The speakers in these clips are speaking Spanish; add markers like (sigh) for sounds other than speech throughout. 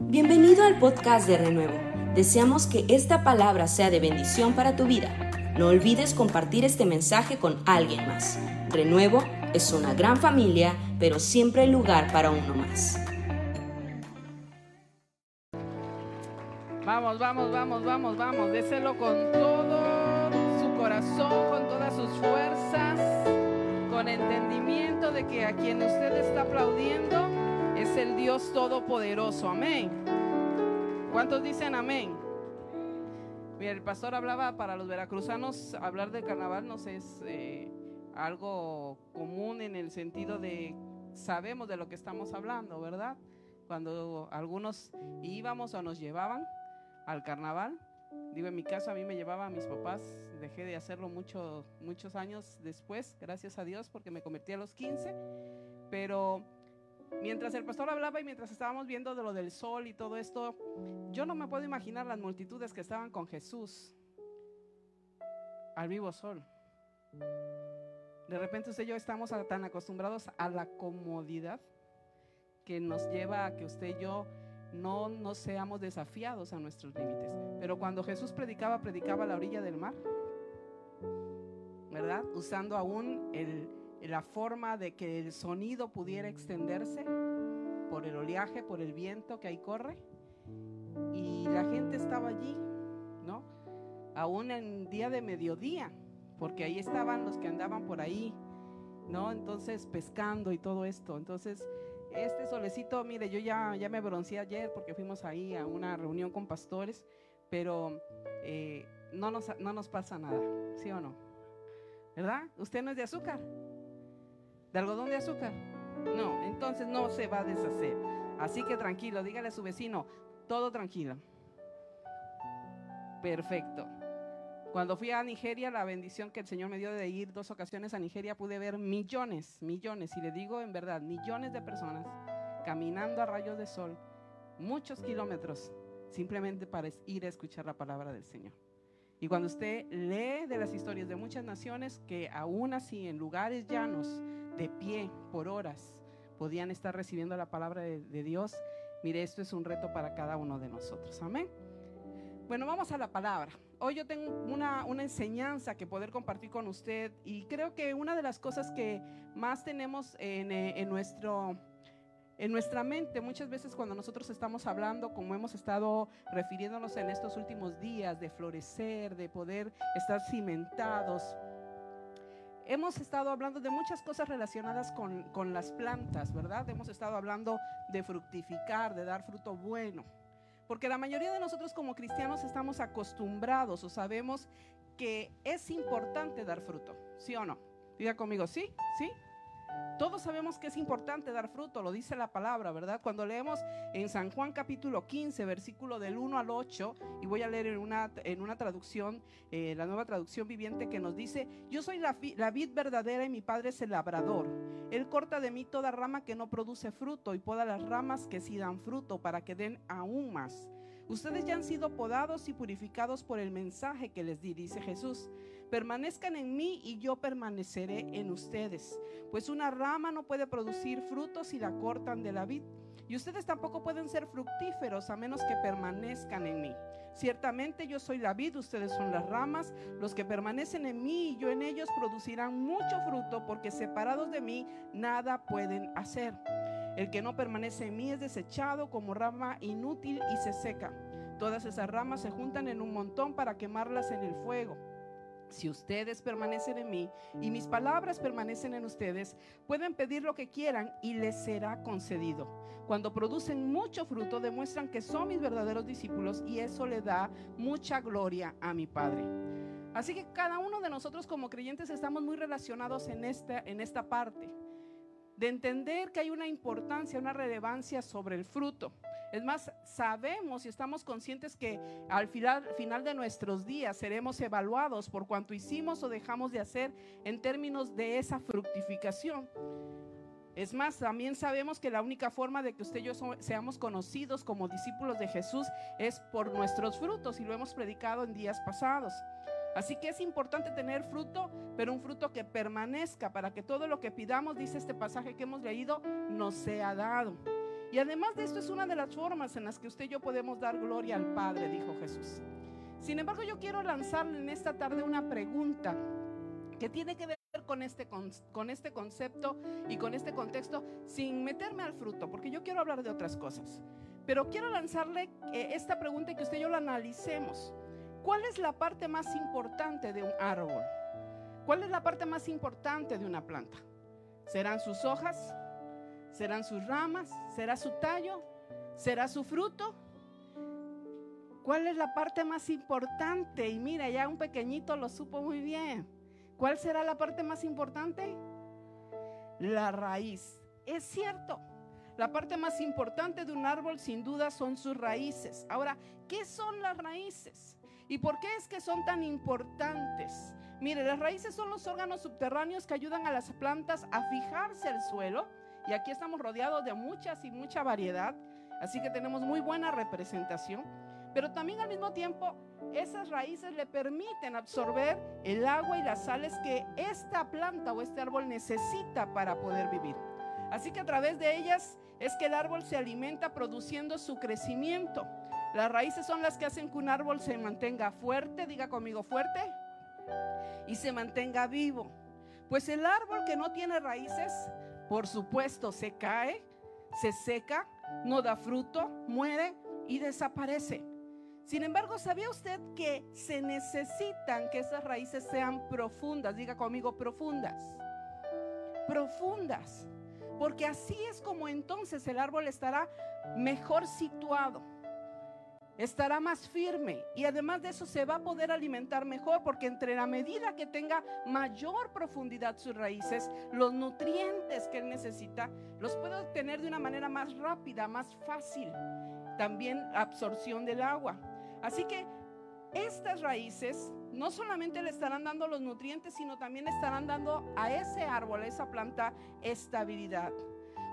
Bienvenido al podcast de Renuevo. Deseamos que esta palabra sea de bendición para tu vida. No olvides compartir este mensaje con alguien más. Renuevo es una gran familia, pero siempre hay lugar para uno más. Vamos, vamos, vamos, vamos, vamos. Déselo con todo su corazón, con todas sus fuerzas, con entendimiento de que a quien usted está aplaudiendo es el Dios Todopoderoso. Amén. ¿Cuántos dicen amén? Mira, el pastor hablaba para los veracruzanos, hablar del carnaval nos es eh, algo común en el sentido de sabemos de lo que estamos hablando, ¿verdad? Cuando algunos íbamos o nos llevaban al carnaval, digo en mi caso a mí me llevaba a mis papás, dejé de hacerlo mucho, muchos años después, gracias a Dios, porque me convertí a los 15, pero mientras el pastor hablaba y mientras estábamos viendo de lo del sol y todo esto, yo no me puedo imaginar las multitudes que estaban con Jesús al vivo sol. De repente usted y yo estamos tan acostumbrados a la comodidad que nos lleva a que usted y yo no nos seamos desafiados a nuestros límites. Pero cuando Jesús predicaba, predicaba a la orilla del mar, ¿verdad? Usando aún el, la forma de que el sonido pudiera extenderse por el oleaje, por el viento que ahí corre. Y la gente estaba allí, ¿no? Aún en día de mediodía, porque ahí estaban los que andaban por ahí, ¿no? Entonces pescando y todo esto. Entonces, este solecito, mire, yo ya, ya me bronceé ayer porque fuimos ahí a una reunión con pastores, pero eh, no, nos, no nos pasa nada, ¿sí o no? ¿Verdad? Usted no es de azúcar. ¿De algodón de azúcar? No, entonces no se va a deshacer. Así que tranquilo, dígale a su vecino, todo tranquilo. Perfecto. Cuando fui a Nigeria, la bendición que el Señor me dio de ir dos ocasiones a Nigeria, pude ver millones, millones, y le digo en verdad, millones de personas caminando a rayos de sol, muchos kilómetros, simplemente para ir a escuchar la palabra del Señor. Y cuando usted lee de las historias de muchas naciones que aún así en lugares llanos, de pie por horas podían estar recibiendo la palabra de, Dios. Mire, esto es un reto para cada uno de nosotros. Amén. Bueno, vamos a la palabra. Hoy yo tengo una, una, enseñanza que poder compartir con usted y creo que una de las cosas que más tenemos en, eh, en, nuestro, en nuestra mente muchas veces cuando nosotros estamos hablando, como hemos estado refiriéndonos en estos últimos días, de florecer, de poder estar cimentados, hemos estado hablando de muchas cosas relacionadas con, las plantas, ¿verdad? Hemos estado hablando de fructificar, de dar fruto bueno. Porque la mayoría de nosotros como cristianos estamos acostumbrados o sabemos que es importante dar fruto, ¿sí o no? Diga conmigo, ¿sí? ¿Sí? Todos sabemos que es importante dar fruto, lo dice la palabra, ¿verdad? Cuando leemos en San Juan capítulo 15, versículo del 1 al 8, y voy a leer en una, en una traducción, eh, la nueva traducción viviente, que nos dice, yo soy la, la vid verdadera y mi padre es el labrador. Él corta de mí toda rama que no produce fruto y poda las ramas que sí dan fruto para que den aún más. Ustedes ya han sido podados y purificados por el mensaje que les di, dice Jesús. Permanezcan en mí y yo permaneceré en ustedes. Pues una rama no puede producir frutos si la cortan de la vid. Y ustedes tampoco pueden ser fructíferos a menos que permanezcan en mí. Ciertamente yo soy la vid, ustedes son las ramas. Los que permanecen en mí y yo en ellos producirán mucho fruto porque separados de mí nada pueden hacer. El que no permanece en mí es desechado como rama inútil y se seca. Todas esas ramas se juntan en un montón para quemarlas en el fuego. Si ustedes permanecen en mí y mis palabras permanecen en ustedes, pueden pedir lo que quieran y les será concedido. Cuando producen mucho fruto, demuestran que son mis verdaderos discípulos y eso le da mucha gloria a mi Padre. Así que cada uno de nosotros como creyentes estamos muy relacionados en esta, en esta parte de entender que hay una importancia, una relevancia sobre el fruto. Es más, sabemos y estamos conscientes que al final, final, de nuestros días seremos evaluados por cuanto hicimos o dejamos de hacer en términos de esa fructificación. Es más, también sabemos que la única forma de que usted y yo seamos conocidos como discípulos de Jesús es por nuestros frutos y lo hemos predicado en días pasados. Así que es importante tener fruto, pero un fruto que permanezca para que todo lo que pidamos, dice este pasaje que hemos leído, nos sea dado. Y además de esto es una de las formas en las que usted y yo podemos dar gloria al Padre, dijo Jesús. Sin embargo, yo quiero lanzarle en esta tarde una pregunta que tiene que ver con este, con este concepto y con este contexto sin meterme al fruto, porque yo quiero hablar de otras cosas. Pero quiero lanzarle eh, esta pregunta y que usted y yo la analicemos. ¿Cuál es la parte más importante de un árbol? ¿Cuál es la parte más importante de una planta? ¿Serán sus hojas? ¿Serán sus ramas? ¿Será su tallo? ¿Será su fruto? ¿Cuál es la parte más importante? Y mira, ya un pequeñito lo supo muy bien. ¿Cuál será la parte más importante? La raíz. Es cierto. La parte más importante de un árbol sin duda son sus raíces. Ahora, ¿qué son las raíces? ¿Y por qué es que son tan importantes? Mire, las raíces son los órganos subterráneos que ayudan a las plantas a fijarse el suelo. Y aquí estamos rodeados de muchas y mucha variedad. Así que tenemos muy buena representación. Pero también al mismo tiempo, esas raíces le permiten absorber el agua y las sales que esta planta o este árbol necesita para poder vivir. Así que a través de ellas es que el árbol se alimenta produciendo su crecimiento. Las raíces son las que hacen que un árbol se mantenga fuerte, diga conmigo fuerte, y se mantenga vivo. Pues el árbol que no tiene raíces, por supuesto, se cae, se seca, no da fruto, muere y desaparece. Sin embargo, ¿sabía usted que se necesitan que esas raíces sean profundas? Diga conmigo, profundas. Profundas. Porque así es como entonces el árbol estará mejor situado estará más firme y además de eso se va a poder alimentar mejor porque entre la medida que tenga mayor profundidad sus raíces, los nutrientes que él necesita los puede obtener de una manera más rápida, más fácil. También absorción del agua. Así que estas raíces no solamente le estarán dando los nutrientes, sino también estarán dando a ese árbol, a esa planta, estabilidad.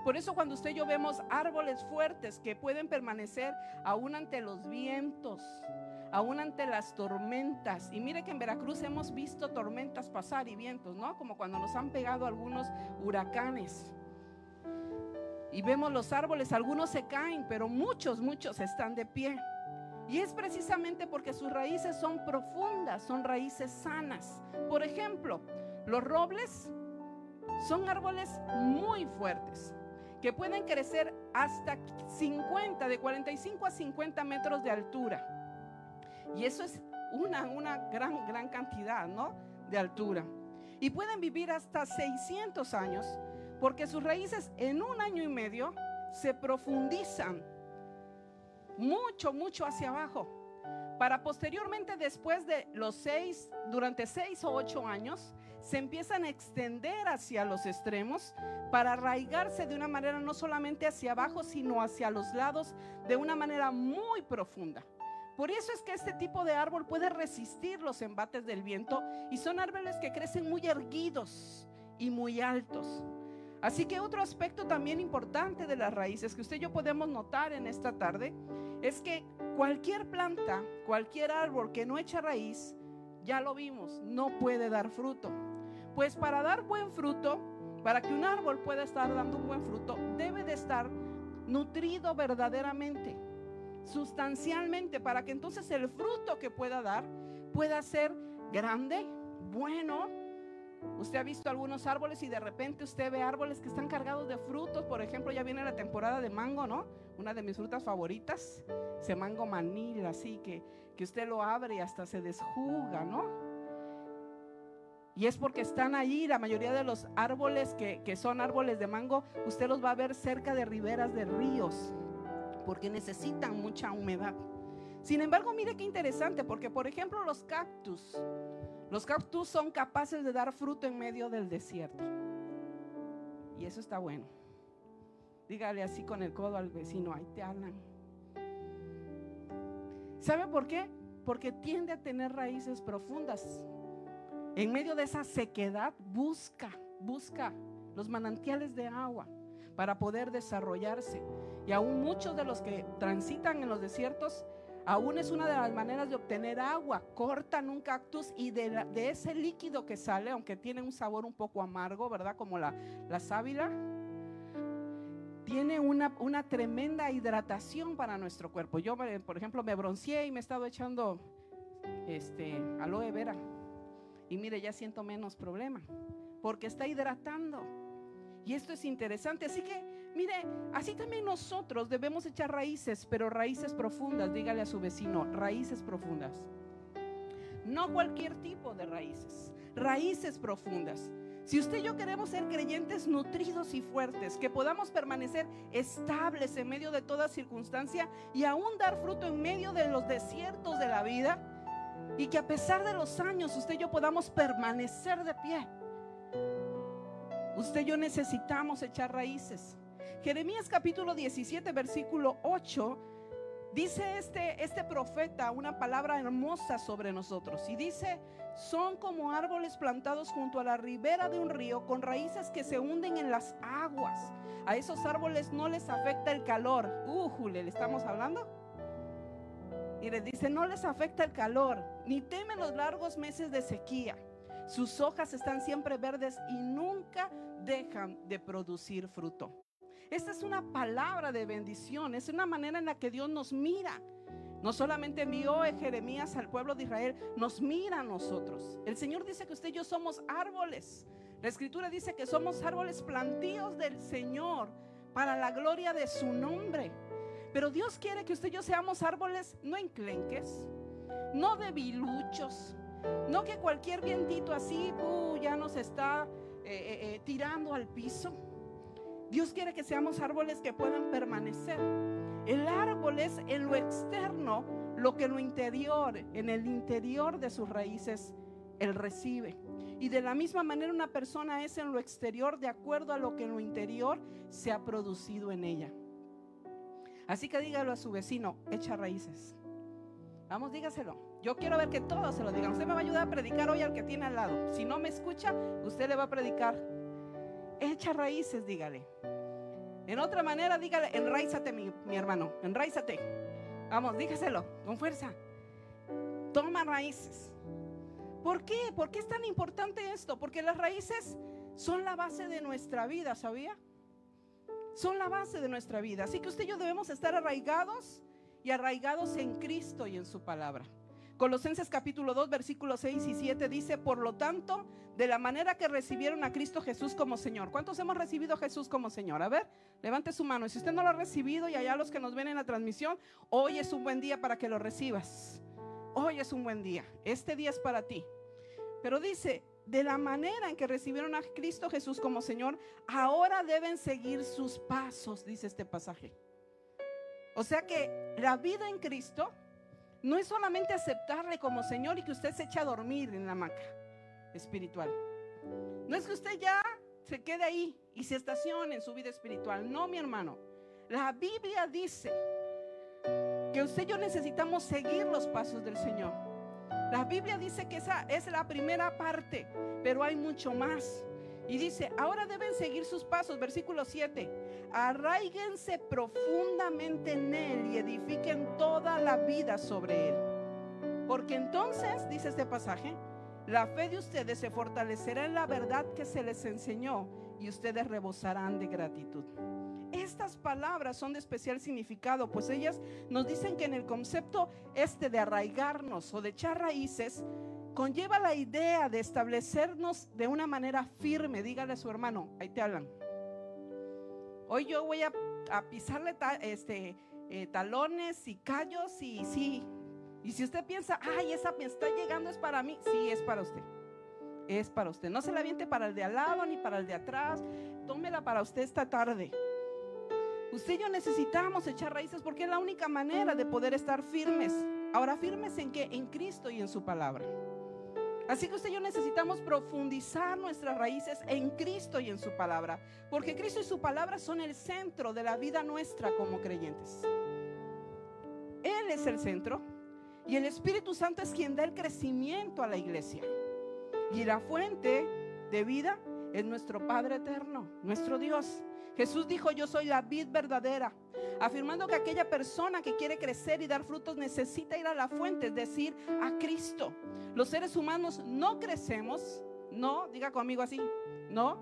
Por eso cuando usted y yo vemos árboles fuertes que pueden permanecer aún ante los vientos, aún ante las tormentas. Y mire que en Veracruz hemos visto tormentas pasar y vientos, ¿no? Como cuando nos han pegado algunos huracanes. Y vemos los árboles, algunos se caen, pero muchos, muchos están de pie. Y es precisamente porque sus raíces son profundas, son raíces sanas. Por ejemplo, los robles son árboles muy fuertes que pueden crecer hasta 50, de 45 a 50 metros de altura. Y eso es una, una gran, gran cantidad, ¿no? De altura. Y pueden vivir hasta 600 años porque sus raíces en un año y medio se profundizan mucho, mucho hacia abajo. Para posteriormente, después de los seis, durante seis o ocho años, se empiezan a extender hacia los extremos para arraigarse de una manera no solamente hacia abajo, sino hacia los lados de una manera muy profunda. Por eso es que este tipo de árbol puede resistir los embates del viento y son árboles que crecen muy erguidos y muy altos. Así que otro aspecto también importante de las raíces que usted y yo podemos notar en esta tarde es que cualquier planta, cualquier árbol que no echa raíz, ya lo vimos, no puede dar fruto. Pues para dar buen fruto, para que un árbol pueda estar dando un buen fruto, debe de estar nutrido verdaderamente, sustancialmente, para que entonces el fruto que pueda dar pueda ser grande, bueno. Usted ha visto algunos árboles y de repente usted ve árboles que están cargados de frutos. Por ejemplo, ya viene la temporada de mango, ¿no? Una de mis frutas favoritas, ese mango manil, así que, que usted lo abre y hasta se desjuga, ¿no? Y es porque están ahí, la mayoría de los árboles que, que, son árboles de mango, usted los va a ver cerca de riberas de ríos, porque necesitan mucha humedad. Sin embargo, mire qué interesante, porque por ejemplo los cactus, los cactus son capaces de dar fruto en medio del desierto. Y eso está bueno. Dígale así con el codo al vecino, ahí te hablan. ¿Sabe por qué? Porque tiende a tener raíces profundas en medio de esa sequedad, busca, busca los manantiales de agua para poder desarrollarse. Y aún muchos de los que transitan en los desiertos, aún es una de las maneras de obtener agua. Cortan un cactus y de, ese líquido que sale, aunque tiene un sabor un poco amargo, ¿verdad? Como la, la sábila, tiene una, una tremenda hidratación para nuestro cuerpo. Yo, por ejemplo, me bronceé y me he estado echando este, aloe vera. Y mire, ya siento menos problema, porque está hidratando. Y esto es interesante. Así que, mire, así también nosotros debemos echar raíces, pero raíces profundas. Dígale a su vecino, raíces profundas. No cualquier tipo de raíces, raíces profundas. Si usted y yo queremos ser creyentes nutridos y fuertes, que podamos permanecer estables en medio de toda circunstancia y aún dar fruto en medio de los desiertos de la vida, y que a pesar de los años usted y yo podamos permanecer de pie, usted y yo necesitamos echar raíces. Jeremías capítulo 17, versículo 8 Dice este, este profeta una palabra hermosa sobre nosotros y dice, son como árboles plantados junto a la ribera de un río con raíces que se hunden en las aguas. A esos árboles no les afecta el calor. Uh, ¿le estamos hablando? Y le dice, no les afecta el calor, ni temen los largos meses de sequía. Sus hojas están siempre verdes y nunca dejan de producir fruto. Esta es una palabra de bendición, es una manera en la que Dios nos mira. No solamente envió a Jeremías al pueblo de Israel, nos mira a nosotros. El Señor dice que usted y yo somos árboles. La escritura dice que somos árboles plantíos del Señor para la gloria de su nombre. Pero Dios quiere que usted y yo seamos árboles no enclenques, no debiluchos, no que cualquier vientito así uh, ya nos está eh, eh, eh, tirando al piso. Dios quiere que seamos árboles que puedan permanecer. El árbol es en lo externo lo que en lo interior, en el interior de sus raíces, él recibe. Y de la misma manera una persona es en lo exterior de acuerdo a lo que en lo interior se ha producido en ella. Así que dígalo a su vecino, echa raíces. Vamos, dígaselo. Yo quiero ver que todos se lo digan. Usted me va a ayudar a predicar hoy al que tiene al lado. Si no me escucha, usted le va a predicar echa raíces, dígale. En otra manera, dígale, enraízate, mi, mi hermano, enraízate. Vamos, dígaselo con fuerza. Toma raíces. ¿Por qué? ¿Por qué es tan importante esto? Porque las raíces son la base de nuestra vida, ¿sabía? Son la base de nuestra vida. Así que usted y yo debemos estar arraigados y arraigados en Cristo y en su palabra. Colosenses capítulo 2, versículos 6 y 7 dice, por lo tanto, de la manera que recibieron a Cristo Jesús como Señor. ¿Cuántos hemos recibido a Jesús como Señor? A ver, levante su mano. Y si usted no lo ha recibido y allá los que nos ven en la transmisión, hoy es un buen día para que lo recibas. Hoy es un buen día. Este día es para ti. Pero dice, de la manera en que recibieron a Cristo Jesús como Señor, ahora deben seguir sus pasos, dice este pasaje. O sea que la vida en Cristo no es solamente aceptarle como Señor y que usted se eche a dormir en la hamaca espiritual. No es que usted ya se quede ahí y se estacione en su vida espiritual. No, mi hermano. La Biblia dice que usted y yo necesitamos seguir los pasos del Señor. La Biblia dice que esa es la primera parte, pero hay mucho más. Y dice, ahora deben seguir sus pasos, versículo 7. Arraíguense profundamente en Él y edifiquen toda la vida sobre Él. Porque entonces, dice este pasaje, la fe de ustedes se fortalecerá en la verdad que se les enseñó y ustedes rebosarán de gratitud. Estas palabras son de especial significado, pues ellas nos dicen que en el concepto este de arraigarnos o de echar raíces, conlleva la idea de establecernos de una manera firme. Dígale a su hermano, ahí te hablan. Hoy yo voy a, pisarle este, eh, talones y callos y sí. Y si usted piensa, ay, esa me está llegando es para mí, sí, es para usted. Es para usted. No se la aviente para el de al lado ni para el de atrás. Tómela para usted esta tarde. Usted y yo necesitamos echar raíces porque es la única manera de poder estar firmes. Ahora, firmes en qué? En Cristo y en su palabra. Así que usted y yo necesitamos profundizar nuestras raíces en Cristo y en su palabra, porque Cristo y su palabra son el centro de la vida nuestra como creyentes. Él es el centro y el Espíritu Santo es quien da el crecimiento a la iglesia. Y la fuente de vida es nuestro Padre eterno, nuestro Dios. Jesús dijo, yo soy la vid verdadera, afirmando que aquella persona que quiere crecer y dar frutos necesita ir a la fuente, es decir, a Cristo. Los seres humanos no crecemos, no, diga conmigo así, no.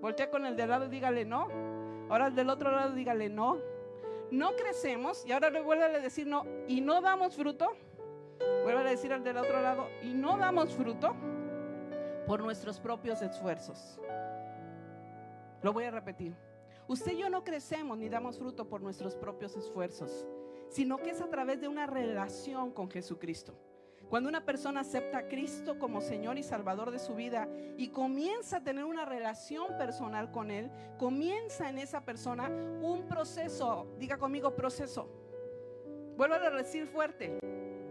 Voltea con el de lado y dígale, no. Ahora del otro lado dígale no. No crecemos y ahora vuelve a decir no y no damos fruto. Vuelve a decir al del otro lado y no damos fruto por nuestros propios esfuerzos. Lo voy a repetir. Usted y yo no crecemos ni damos fruto por nuestros propios esfuerzos, sino que es a través de una relación con Jesucristo. Cuando una persona acepta a Cristo como Señor y Salvador de su vida y comienza a tener una relación personal con Él, comienza en esa persona un proceso, diga conmigo proceso. Vuelvo a decir fuerte,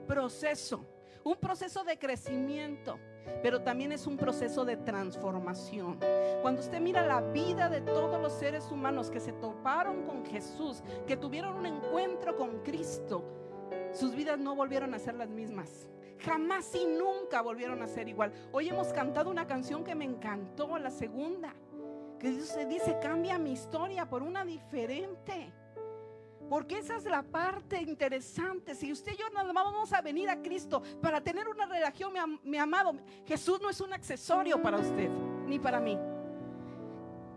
proceso, un proceso de crecimiento pero también es un proceso de transformación. Cuando usted mira la vida de todos los seres humanos que se toparon con Jesús, que tuvieron un encuentro con Cristo, sus vidas no volvieron a ser las mismas. Jamás y nunca volvieron a ser igual. Hoy hemos cantado una canción que me encantó, la segunda, que dice, cambia mi historia por una diferente. Porque esa es la parte interesante. Si usted y yo nada más vamos a venir a Cristo para tener una relación, mi, amado, Jesús no es un accesorio para usted, ni para mí.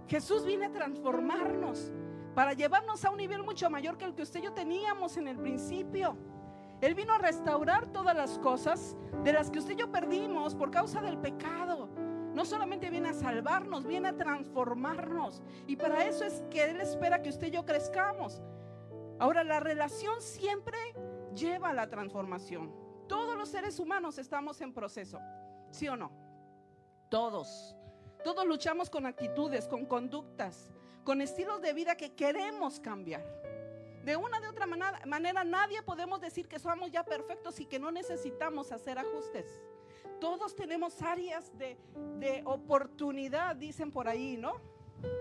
Jesús viene a transformarnos, para llevarnos a un nivel mucho mayor que el que usted y yo teníamos en el principio. Él vino a restaurar todas las cosas de las que usted y yo perdimos por causa del pecado. No solamente viene a salvarnos, viene a transformarnos. Y para eso es que Él espera que usted y yo crezcamos. Ahora, la relación siempre lleva a la transformación. Todos los seres humanos estamos en proceso, ¿sí o no? Todos. Todos luchamos con actitudes, con conductas, con estilos de vida que queremos cambiar. De una de otra manera, manera, nadie podemos decir que somos ya perfectos y que no necesitamos hacer ajustes. Todos tenemos áreas de, de oportunidad, dicen por ahí, ¿no?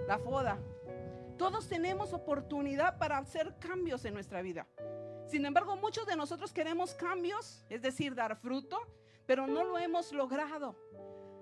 La foda. Todos tenemos oportunidad para hacer cambios en nuestra vida. Sin embargo, muchos de nosotros queremos cambios, es decir, dar fruto, pero no lo hemos logrado.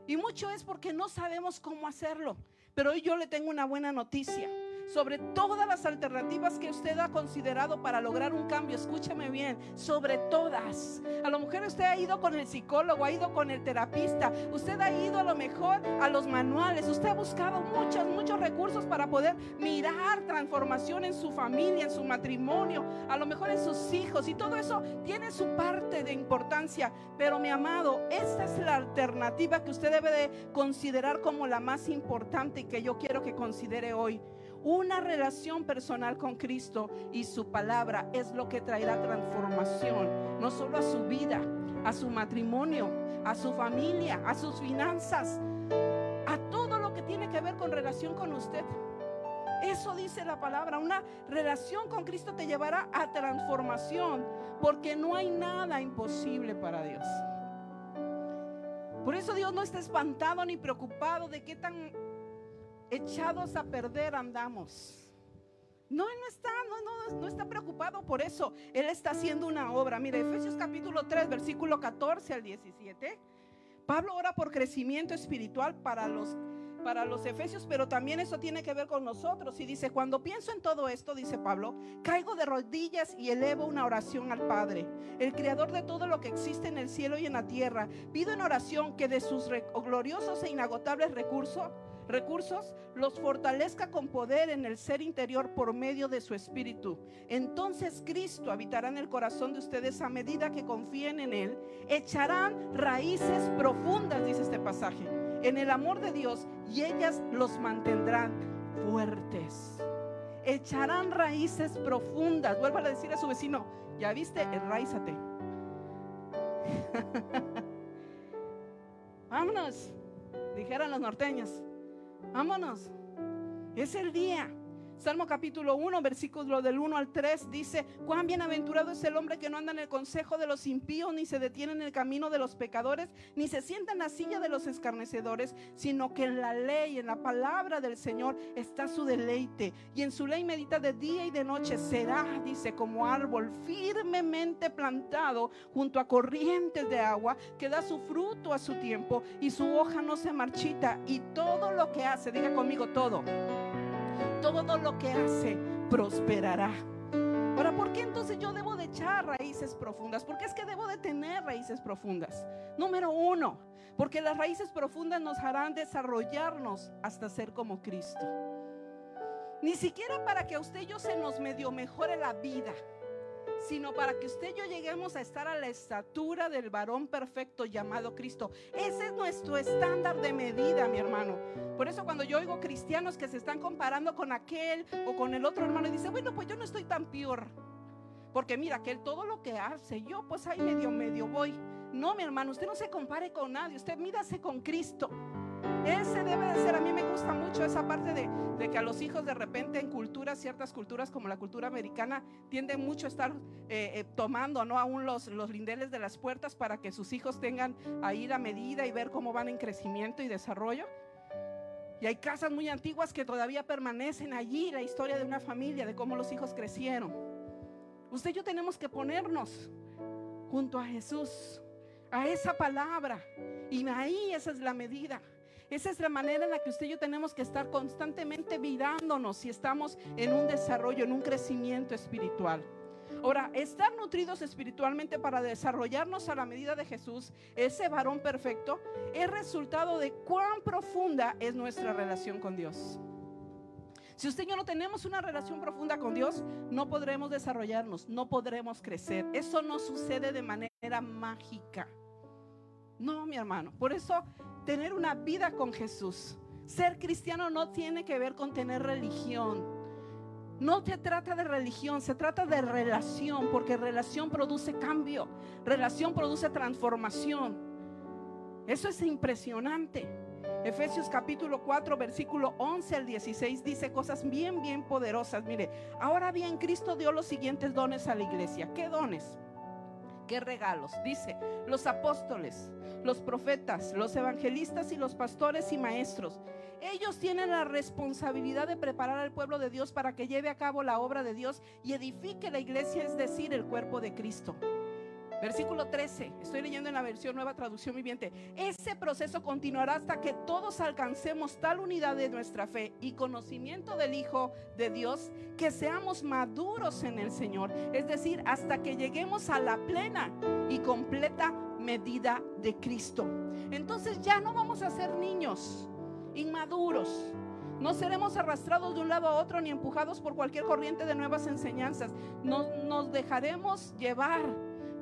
Y mucho es porque no sabemos cómo hacerlo. Pero hoy yo le tengo una buena noticia sobre todas las alternativas que usted ha considerado para lograr un cambio. Escúcheme bien, sobre todas. A lo mejor usted ha ido con el psicólogo, ha ido con el terapista, usted ha ido a lo mejor a los manuales, usted ha buscado muchos, muchos recursos para poder mirar transformación en su familia, en su matrimonio, a lo mejor en sus hijos y todo eso tiene su parte de importancia. Pero mi amado, esta es la alternativa que usted debe de considerar como la más importante y que yo quiero que considere hoy. Una relación personal con Cristo y su palabra es lo que traerá transformación, no solo a su vida, a su matrimonio, a su familia, a sus finanzas, a todo lo que tiene que ver con relación con usted. Eso dice la palabra. Una relación con Cristo te llevará a transformación porque no hay nada imposible para Dios. Por eso Dios no está espantado ni preocupado de qué tan echados a perder andamos. No, Él no está, no, no, no está preocupado por eso. Él está haciendo una obra. Mire, Efesios capítulo 3, versículo 14 al 17. Pablo ora por crecimiento espiritual para los para los efesios, pero también eso tiene que ver con nosotros. Y dice, cuando pienso en todo esto, dice Pablo, caigo de rodillas y elevo una oración al Padre, el creador de todo lo que existe en el cielo y en la tierra. Pido en oración que de sus gloriosos e inagotables recursos, recursos los fortalezca con poder en el ser interior por medio de su espíritu. Entonces Cristo habitará en el corazón de ustedes a medida que confíen en Él. Echarán raíces profundas, dice este pasaje, en el amor de Dios y ellas los mantendrán fuertes. Echarán raíces profundas. Vuelva a decir a su vecino, ya viste, enraízate. (laughs) Vámonos, dijeron los norteños. Vámonos. Es el día. Salmo capítulo 1, versículo del 1 al 3 dice, cuán bienaventurado es el hombre que no anda en el consejo de los impíos, ni se detiene en el camino de los pecadores, ni se sienta en la silla de los escarnecedores, sino que en la ley, en la palabra del Señor está su deleite, y en su ley medita de día y de noche. Será, dice, como árbol firmemente plantado junto a corrientes de agua, que da su fruto a su tiempo, y su hoja no se marchita, y todo lo que hace, diga conmigo todo todo lo que hace prosperará. Ahora, ¿por qué entonces yo debo de echar raíces profundas? Porque es que debo de tener raíces profundas. Número uno, porque las raíces profundas nos harán desarrollarnos hasta ser como Cristo. Ni siquiera para que a usted yo se nos medio mejore la vida sino para que usted y yo lleguemos a estar a la estatura del varón perfecto llamado Cristo. Ese es nuestro estándar de medida, mi hermano. Por eso cuando yo oigo cristianos que se están comparando con aquel o con el otro hermano y dice, bueno, pues yo no estoy tan peor. Porque mira, que él todo lo que hace, yo pues ahí medio, medio voy. No, mi hermano, usted no se compare con nadie, usted mírase con Cristo. Ese debe de ser, a mí me gusta mucho esa parte de, que a los hijos de repente en culturas, ciertas culturas como la cultura americana, tienden mucho a estar eh, eh, tomando, ¿no? Aún los, los lindeles de las puertas para que sus hijos tengan ahí la medida y ver cómo van en crecimiento y desarrollo. Y hay casas muy antiguas que todavía permanecen allí, la historia de una familia, de cómo los hijos crecieron. Usted y yo tenemos que ponernos junto a Jesús, a esa palabra. Y ahí esa es la medida. Esa es la manera en la que usted y yo tenemos que estar constantemente mirándonos si estamos en un desarrollo, en un crecimiento espiritual. Ahora, estar nutridos espiritualmente para desarrollarnos a la medida de Jesús, ese varón perfecto, es resultado de cuán profunda es nuestra relación con Dios. Si usted y yo no tenemos una relación profunda con Dios, no podremos desarrollarnos, no podremos crecer. Eso no sucede de manera mágica. No, mi hermano. Por eso tener una vida con Jesús. Ser cristiano no tiene que ver con tener religión. No se trata de religión, se trata de relación, porque relación produce cambio, relación produce transformación. Eso es impresionante. Efesios capítulo 4, versículo 11 al 16 dice cosas bien, bien poderosas. Mire, ahora bien, Cristo dio los siguientes dones a la iglesia. ¿Qué dones? ¿Qué regalos? Dice, los apóstoles, los profetas, los evangelistas y los pastores y maestros. Ellos tienen la responsabilidad de preparar al pueblo de Dios para que lleve a cabo la obra de Dios y edifique la iglesia, es decir, el cuerpo de Cristo. Versículo 13, estoy leyendo en la versión nueva traducción viviente. Ese proceso continuará hasta que todos alcancemos tal unidad de nuestra fe y conocimiento del Hijo de Dios que seamos maduros en el Señor. Es decir, hasta que lleguemos a la plena y completa medida de Cristo. Entonces ya no vamos a ser niños inmaduros. No seremos arrastrados de un lado a otro ni empujados por cualquier corriente de nuevas enseñanzas. Nos, nos dejaremos llevar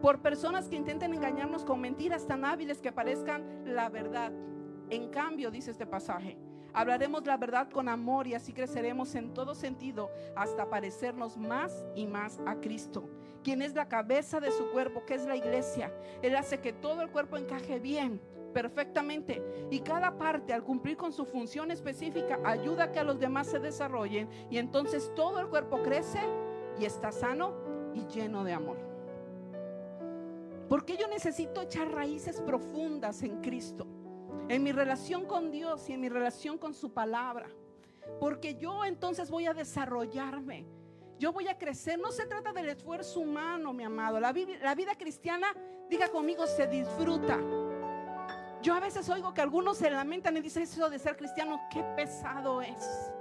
por personas que intenten engañarnos con mentiras tan hábiles que parezcan la verdad. En cambio, dice este pasaje, hablaremos la verdad con amor y así creceremos en todo sentido hasta parecernos más y más a Cristo, quien es la cabeza de su cuerpo, que es la iglesia. Él hace que todo el cuerpo encaje bien perfectamente y cada parte al cumplir con su función específica ayuda a que a los demás se desarrollen y entonces todo el cuerpo crece y está sano y lleno de amor. Porque yo necesito echar raíces profundas en Cristo, en mi relación con Dios y en mi relación con su palabra. Porque yo entonces voy a desarrollarme. Yo voy a crecer. No se trata del esfuerzo humano, mi amado. La, vida cristiana, diga conmigo, se disfruta. Yo a veces oigo que algunos se lamentan y dicen eso de ser cristiano, qué pesado es.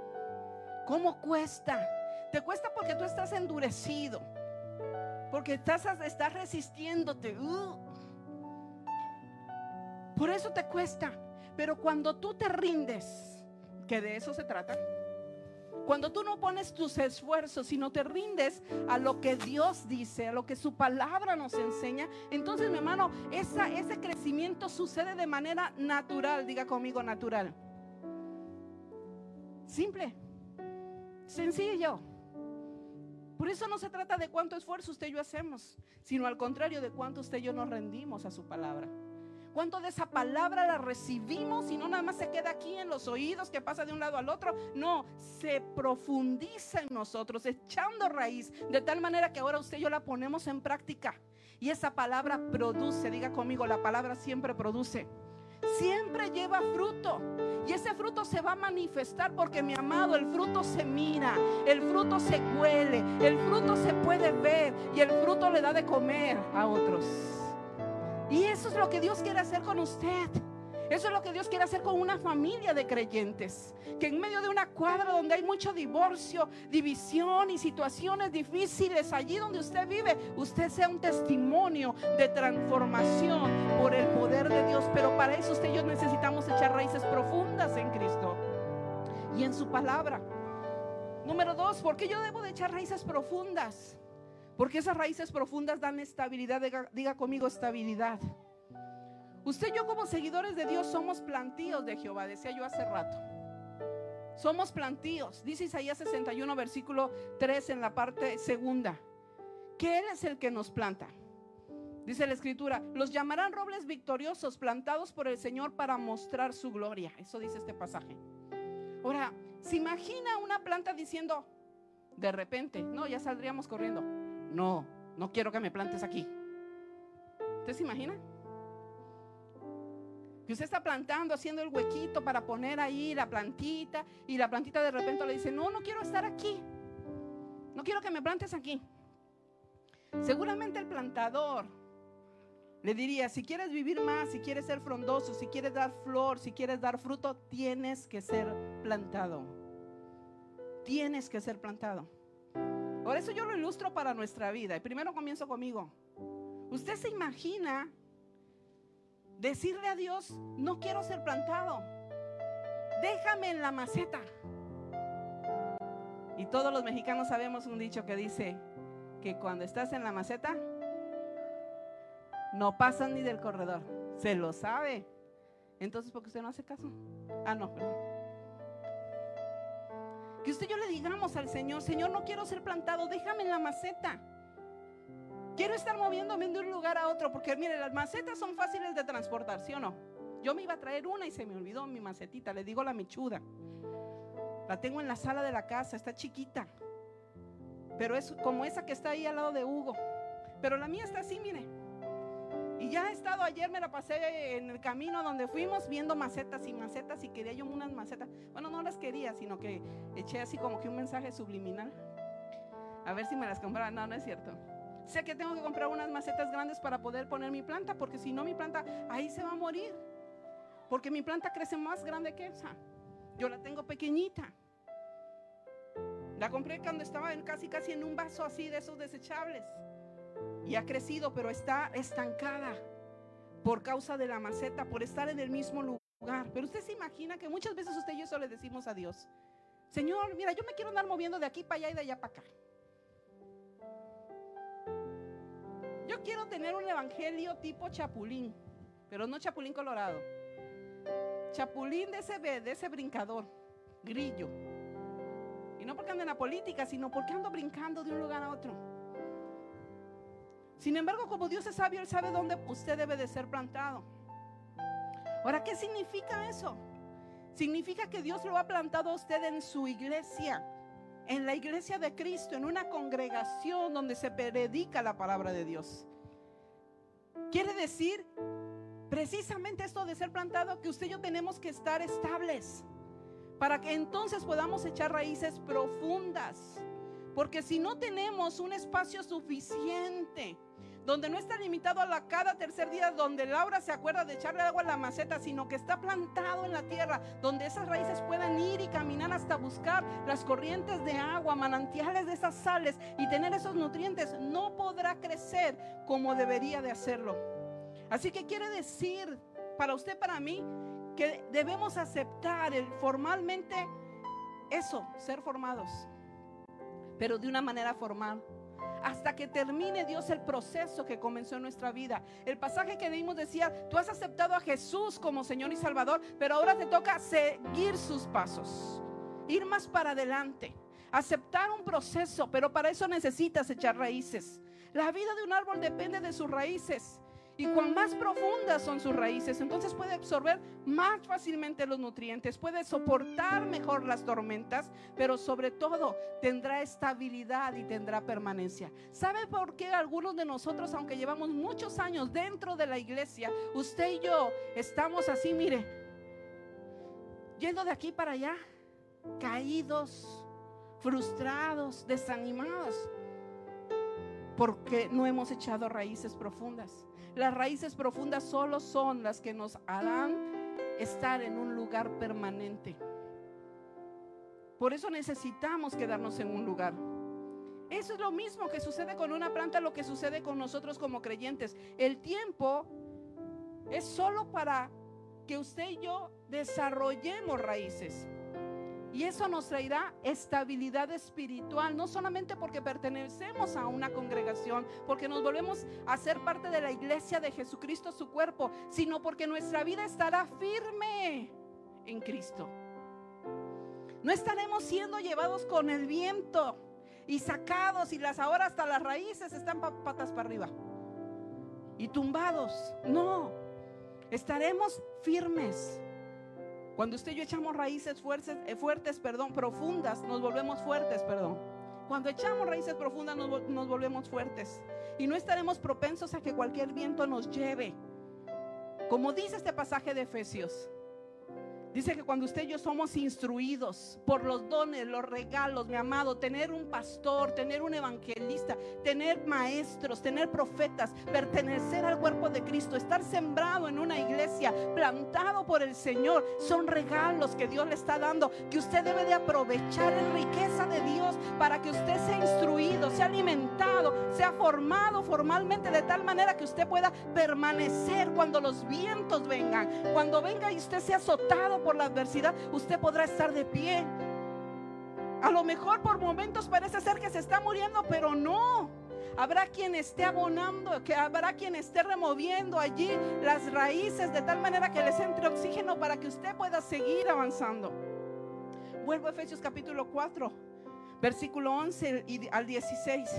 ¿Cómo cuesta? Te cuesta porque tú estás endurecido porque estás, resistiéndote. Uh. Por eso te cuesta. Pero cuando tú te rindes, que de eso se trata, cuando tú no pones tus esfuerzos, sino te rindes a lo que Dios dice, a lo que su palabra nos enseña, entonces mi hermano, ese crecimiento sucede de manera natural, diga conmigo natural. Simple, sencillo. Por eso no se trata de cuánto esfuerzo usted y yo hacemos, sino al contrario de cuánto usted y yo nos rendimos a su palabra. Cuánto de esa palabra la recibimos y no nada más se queda aquí en los oídos que pasa de un lado al otro. No, se profundiza en nosotros, echando raíz, de tal manera que ahora usted y yo la ponemos en práctica. Y esa palabra produce, diga conmigo, la palabra siempre produce siempre lleva fruto. Y ese fruto se va a manifestar porque mi amado, el fruto se mira, el fruto se huele, el fruto se puede ver y el fruto le da de comer a otros. Y eso es lo que Dios quiere hacer con usted. Eso es lo que Dios quiere hacer con una familia de creyentes. Que en medio de una cuadra donde hay mucho divorcio, división y situaciones difíciles, allí donde usted vive, usted sea un testimonio de transformación por el poder de Dios. Pero para eso usted y yo necesitamos echar raíces profundas en Cristo y en su palabra. Número dos, ¿por qué yo debo de echar raíces profundas? Porque esas raíces profundas dan estabilidad. Diga, conmigo estabilidad. Usted y yo como seguidores de Dios somos plantíos de Jehová, decía yo hace rato. Somos plantíos. Dice Isaías 61, versículo 3 en la parte segunda. Que Él es el que nos planta. Dice la escritura, los llamarán robles victoriosos plantados por el Señor para mostrar su gloria. Eso dice este pasaje. Ahora, ¿se imagina una planta diciendo, de repente, no, ya saldríamos corriendo? No, no quiero que me plantes aquí. ¿Usted se imagina? Que usted está plantando, haciendo el huequito para poner ahí la plantita y la plantita de repente le dice, no, no quiero estar aquí. No quiero que me plantes aquí. Seguramente el plantador le diría, si quieres vivir más, si quieres ser frondoso, si quieres dar flor, si quieres dar fruto, tienes que ser plantado. Tienes que ser plantado. Por eso yo lo ilustro para nuestra vida. Y primero comienzo conmigo. ¿Usted se imagina decirle a Dios, no quiero ser plantado? Déjame en la maceta. Y todos los mexicanos sabemos un dicho que dice que cuando estás en la maceta, no pasan ni del corredor. Se lo sabe. Entonces, ¿por qué usted no hace caso? Ah, no, perdón. Que usted y yo le digamos al Señor, Señor, no quiero ser plantado, déjame en la maceta. Quiero estar moviéndome de un lugar a otro, porque mire, las macetas son fáciles de transportar, ¿sí o no? Yo me iba a traer una y se me olvidó mi macetita, le digo la michuda. La tengo en la sala de la casa, está chiquita. Pero es como esa que está ahí al lado de Hugo. Pero la mía está así, mire. Y ya he estado ayer, me la pasé en el camino donde fuimos viendo macetas y macetas y quería yo unas macetas. Bueno, no las quería, sino que eché así como que un mensaje subliminal. A ver si me las compraba. No, no es cierto. Sé que tengo que comprar unas macetas grandes para poder poner mi planta, porque si no mi planta ahí se va a morir. Porque mi planta crece más grande que esa. Yo la tengo pequeñita. La compré cuando estaba casi casi en un vaso así de esos desechables y ha crecido, pero está estancada por causa de la maceta, por estar en el mismo lugar. Pero usted se imagina que muchas veces usted y yo le decimos a Dios, Señor, mira, yo me quiero andar moviendo de aquí para allá y de allá para acá. Yo quiero tener un evangelio tipo chapulín, pero no chapulín colorado. Chapulín de ese, de ese brincador, grillo. Y no porque ando en la política, sino porque ando brincando de un lugar a otro. Sin embargo, como Dios es sabio, Él sabe dónde usted debe de ser plantado. Ahora, ¿qué significa eso? Significa que Dios lo ha plantado a usted en su iglesia, en la iglesia de Cristo, en una congregación donde se predica la palabra de Dios. Quiere decir precisamente esto de ser plantado, que usted y yo tenemos que estar estables para que entonces podamos echar raíces profundas. Porque si no tenemos un espacio suficiente, donde no está limitado a la cada tercer día, donde Laura se acuerda de echarle agua a la maceta, sino que está plantado en la tierra, donde esas raíces puedan ir y caminar hasta buscar las corrientes de agua, manantiales de esas sales y tener esos nutrientes, no podrá crecer como debería de hacerlo. Así que quiere decir para usted, para mí, que debemos aceptar formalmente eso, ser formados, pero de una manera formal hasta que termine Dios el proceso que comenzó en nuestra vida. El pasaje que leímos decía, tú has aceptado a Jesús como Señor y Salvador, pero ahora te toca seguir sus pasos, ir más para adelante, aceptar un proceso, pero para eso necesitas echar raíces. La vida de un árbol depende de sus raíces. Y cuan más profundas son sus raíces, entonces puede absorber más fácilmente los nutrientes, puede soportar mejor las tormentas, pero sobre todo tendrá estabilidad y tendrá permanencia. ¿Sabe por qué algunos de nosotros, aunque llevamos muchos años dentro de la iglesia, usted y yo estamos así, mire, yendo de aquí para allá, caídos, frustrados, desanimados? Porque no hemos echado raíces profundas. Las raíces profundas solo son las que nos harán estar en un lugar permanente. Por eso necesitamos quedarnos en un lugar. Eso es lo mismo que sucede con una planta, lo que sucede con nosotros como creyentes. El tiempo es solo para que usted y yo desarrollemos raíces. Y eso nos traerá estabilidad espiritual, no solamente porque pertenecemos a una congregación, porque nos volvemos a ser parte de la iglesia de Jesucristo, su cuerpo, sino porque nuestra vida estará firme en Cristo. No estaremos siendo llevados con el viento y sacados y las ahora hasta las raíces están patas para arriba y tumbados. No, estaremos firmes cuando usted y yo echamos raíces fuertes, eh, fuertes, perdón, profundas, nos volvemos fuertes, perdón. Cuando echamos raíces profundas nos, nos volvemos fuertes. Y no estaremos propensos a que cualquier viento nos lleve. Como dice este pasaje de Efesios, Dice que cuando usted y yo somos instruidos por los dones, los regalos, mi amado, tener un pastor, tener un evangelista, tener maestros, tener profetas, pertenecer al cuerpo de Cristo, estar sembrado en una iglesia, plantado por el Señor, son regalos que Dios le está dando, que usted debe de aprovechar en riqueza de Dios para que usted sea instruido, sea alimentado, sea formado formalmente de tal manera que usted pueda permanecer cuando los vientos vengan, cuando venga y usted sea azotado por la adversidad, usted podrá estar de pie. A lo mejor por momentos parece ser que se está muriendo, pero no. Habrá quien esté abonando, que habrá quien esté removiendo allí las raíces de tal manera que les entre oxígeno para que usted pueda seguir avanzando. Vuelvo a Efesios capítulo 4, versículo 11 al 16.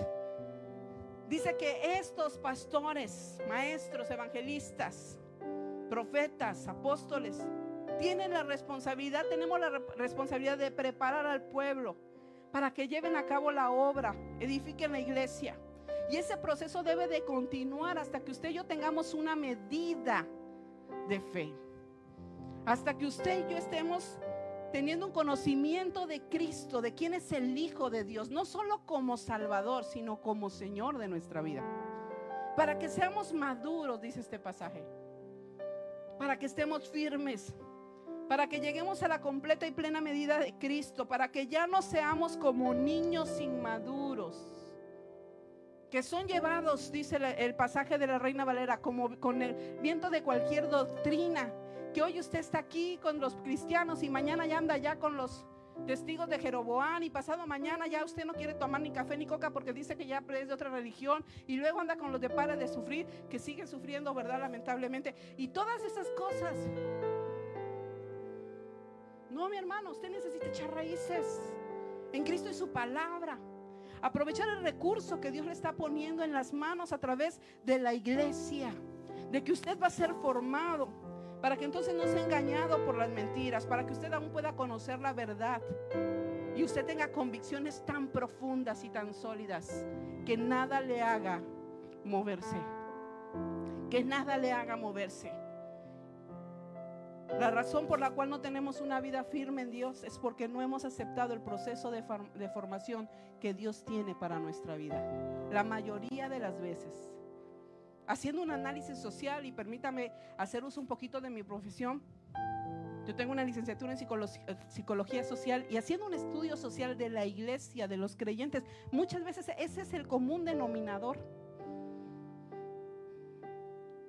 Dice que estos pastores, maestros, evangelistas, profetas, apóstoles, tienen la responsabilidad, tenemos la responsabilidad de preparar al pueblo para que lleven a cabo la obra, edifiquen la iglesia. Y ese proceso debe de continuar hasta que usted y yo tengamos una medida de fe. Hasta que usted y yo estemos teniendo un conocimiento de Cristo, de quién es el Hijo de Dios, no solo como Salvador, sino como Señor de nuestra vida. Para que seamos maduros, dice este pasaje. Para que estemos firmes para que lleguemos a la completa y plena medida de Cristo, para que ya no seamos como niños inmaduros, que son llevados, dice el pasaje de la Reina Valera, como con el viento de cualquier doctrina, que hoy usted está aquí con los cristianos y mañana ya anda ya con los testigos de Jeroboán y pasado mañana ya usted no quiere tomar ni café ni coca porque dice que ya es de otra religión y luego anda con los de para de sufrir que siguen sufriendo, ¿verdad? Lamentablemente. Y todas esas cosas no, mi hermano, usted necesita echar raíces en Cristo y su palabra. Aprovechar el recurso que Dios le está poniendo en las manos a través de la iglesia. De que usted va a ser formado para que entonces no sea engañado por las mentiras, para que usted aún pueda conocer la verdad y usted tenga convicciones tan profundas y tan sólidas que nada le haga moverse. Que nada le haga moverse. La razón por la cual no tenemos una vida firme en Dios es porque no hemos aceptado el proceso de, formación que Dios tiene para nuestra vida. La mayoría de las veces. Haciendo un análisis social y permítame hacer uso un poquito de mi profesión. Yo tengo una licenciatura en psicología, psicología social y haciendo un estudio social de la iglesia, de los creyentes, muchas veces ese es el común denominador.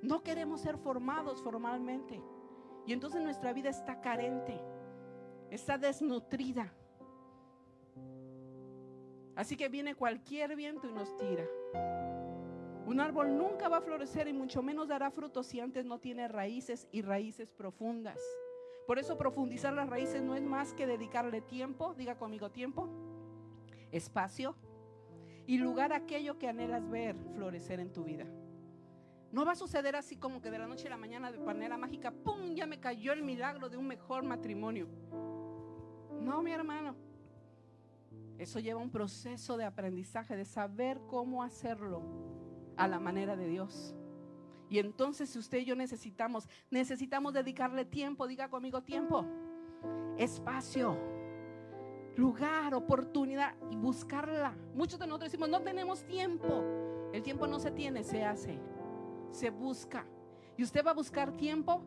No queremos ser formados formalmente. Y entonces nuestra vida está carente, está desnutrida. Así que viene cualquier viento y nos tira. Un árbol nunca va a florecer y mucho menos dará frutos si antes no tiene raíces y raíces profundas. Por eso profundizar las raíces no es más que dedicarle tiempo, diga conmigo tiempo, espacio y lugar a aquello que anhelas ver florecer en tu vida. No va a suceder así como que de la noche a la mañana de manera mágica, ¡pum! Ya me cayó el milagro de un mejor matrimonio. No, mi hermano. Eso lleva un proceso de aprendizaje, de saber cómo hacerlo a la manera de Dios. Y entonces si usted y yo necesitamos, necesitamos dedicarle tiempo, diga conmigo tiempo, espacio, lugar, oportunidad y buscarla. Muchos de nosotros decimos, no tenemos tiempo. El tiempo no se tiene, se hace se busca. Y usted va a buscar tiempo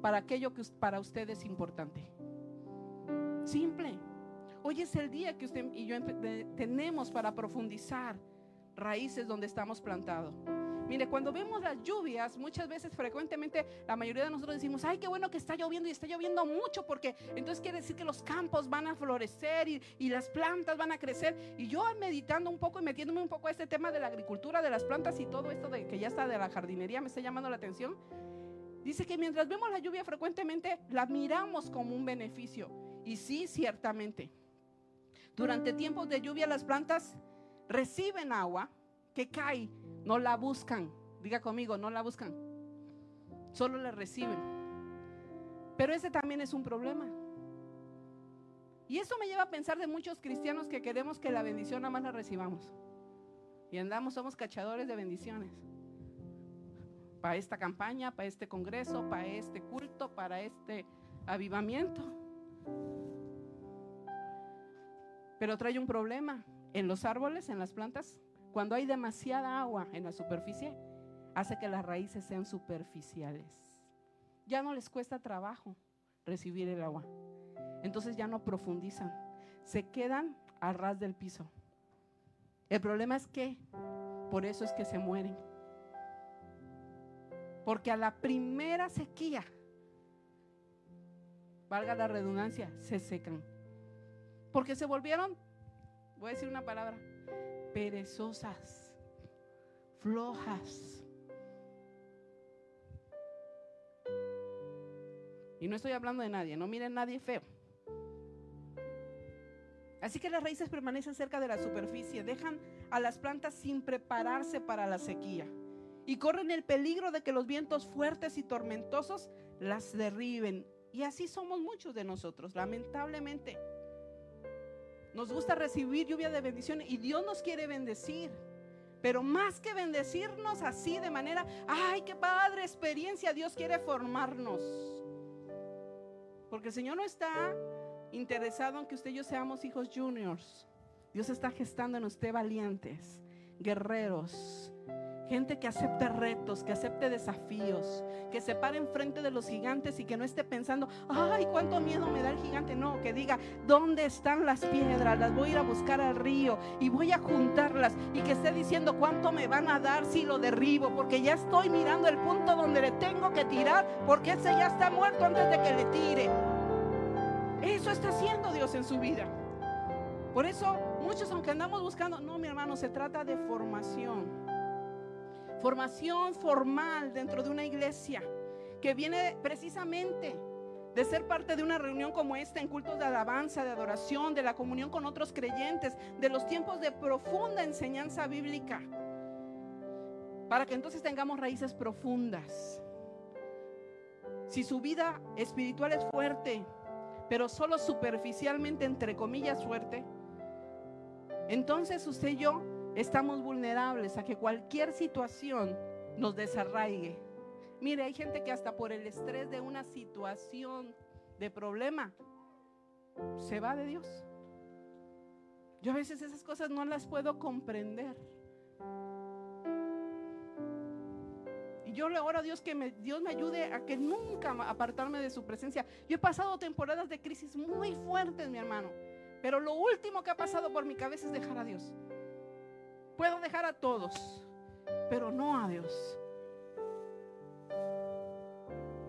para aquello que para usted es importante. Simple. Hoy es el día que usted y yo tenemos para profundizar raíces donde estamos plantados. Mire, cuando vemos las lluvias, muchas veces, frecuentemente, la mayoría de nosotros decimos, ay, qué bueno que está lloviendo y está lloviendo mucho, porque entonces quiere decir que los campos van a florecer y, y las plantas van a crecer. Y yo meditando un poco y metiéndome un poco a este tema de la agricultura, de las plantas y todo esto de que ya está de la jardinería, me está llamando la atención. Dice que mientras vemos la lluvia frecuentemente, la miramos como un beneficio. Y sí, ciertamente. Durante tiempos de lluvia las plantas reciben agua que cae no la buscan. Diga conmigo, no la buscan. Solo la reciben. Pero ese también es un problema. Y eso me lleva a pensar de muchos cristianos que queremos que la bendición nada más la recibamos. Y andamos, somos cachadores de bendiciones. Para esta campaña, para este congreso, para este culto, para este avivamiento. Pero trae un problema. En los árboles, en las plantas, cuando hay demasiada agua en la superficie, hace que las raíces sean superficiales. Ya no les cuesta trabajo recibir el agua. Entonces ya no profundizan. Se quedan a ras del piso. El problema es que por eso es que se mueren. Porque a la primera sequía, valga la redundancia, se secan. Porque se volvieron, voy a decir una palabra, perezosas, flojas. Y no estoy hablando de nadie, no miren nadie feo. Así que las raíces permanecen cerca de la superficie, dejan a las plantas sin prepararse para la sequía y corren el peligro de que los vientos fuertes y tormentosos las derriben. Y así somos muchos de nosotros, lamentablemente. Nos gusta recibir lluvia de bendición y Dios nos quiere bendecir. Pero más que bendecirnos así de manera, ay, qué padre experiencia, Dios quiere formarnos. Porque el Señor no está interesado en que usted y yo seamos hijos juniors. Dios está gestando en usted valientes, guerreros, Gente que acepte retos, que acepte desafíos, que se pare enfrente de los gigantes y que no esté pensando, ay, cuánto miedo me da el gigante. No, que diga, ¿dónde están las piedras? Las voy a ir a buscar al río y voy a juntarlas. Y que esté diciendo, ¿cuánto me van a dar si lo derribo? Porque ya estoy mirando el punto donde le tengo que tirar, porque ese ya está muerto antes de que le tire. Eso está haciendo Dios en su vida. Por eso, muchos, aunque andamos buscando, no, mi hermano, se trata de formación formación formal dentro de una iglesia que viene precisamente de ser parte de una reunión como esta en cultos de alabanza, de adoración, de la comunión con otros creyentes, de los tiempos de profunda enseñanza bíblica, para que entonces tengamos raíces profundas. Si su vida espiritual es fuerte, pero solo superficialmente, entre comillas, fuerte, entonces usted y yo estamos vulnerables a que cualquier situación nos desarraigue. Mire, hay gente que hasta por el estrés de una situación de problema se va de Dios. Yo a veces esas cosas no las puedo comprender. Y yo le oro a Dios que me, Dios me ayude a que nunca apartarme de su presencia. Yo he pasado temporadas de crisis muy fuertes, mi hermano. Pero lo último que ha pasado por mi cabeza es dejar a Dios. Puedo dejar a todos, pero no a Dios.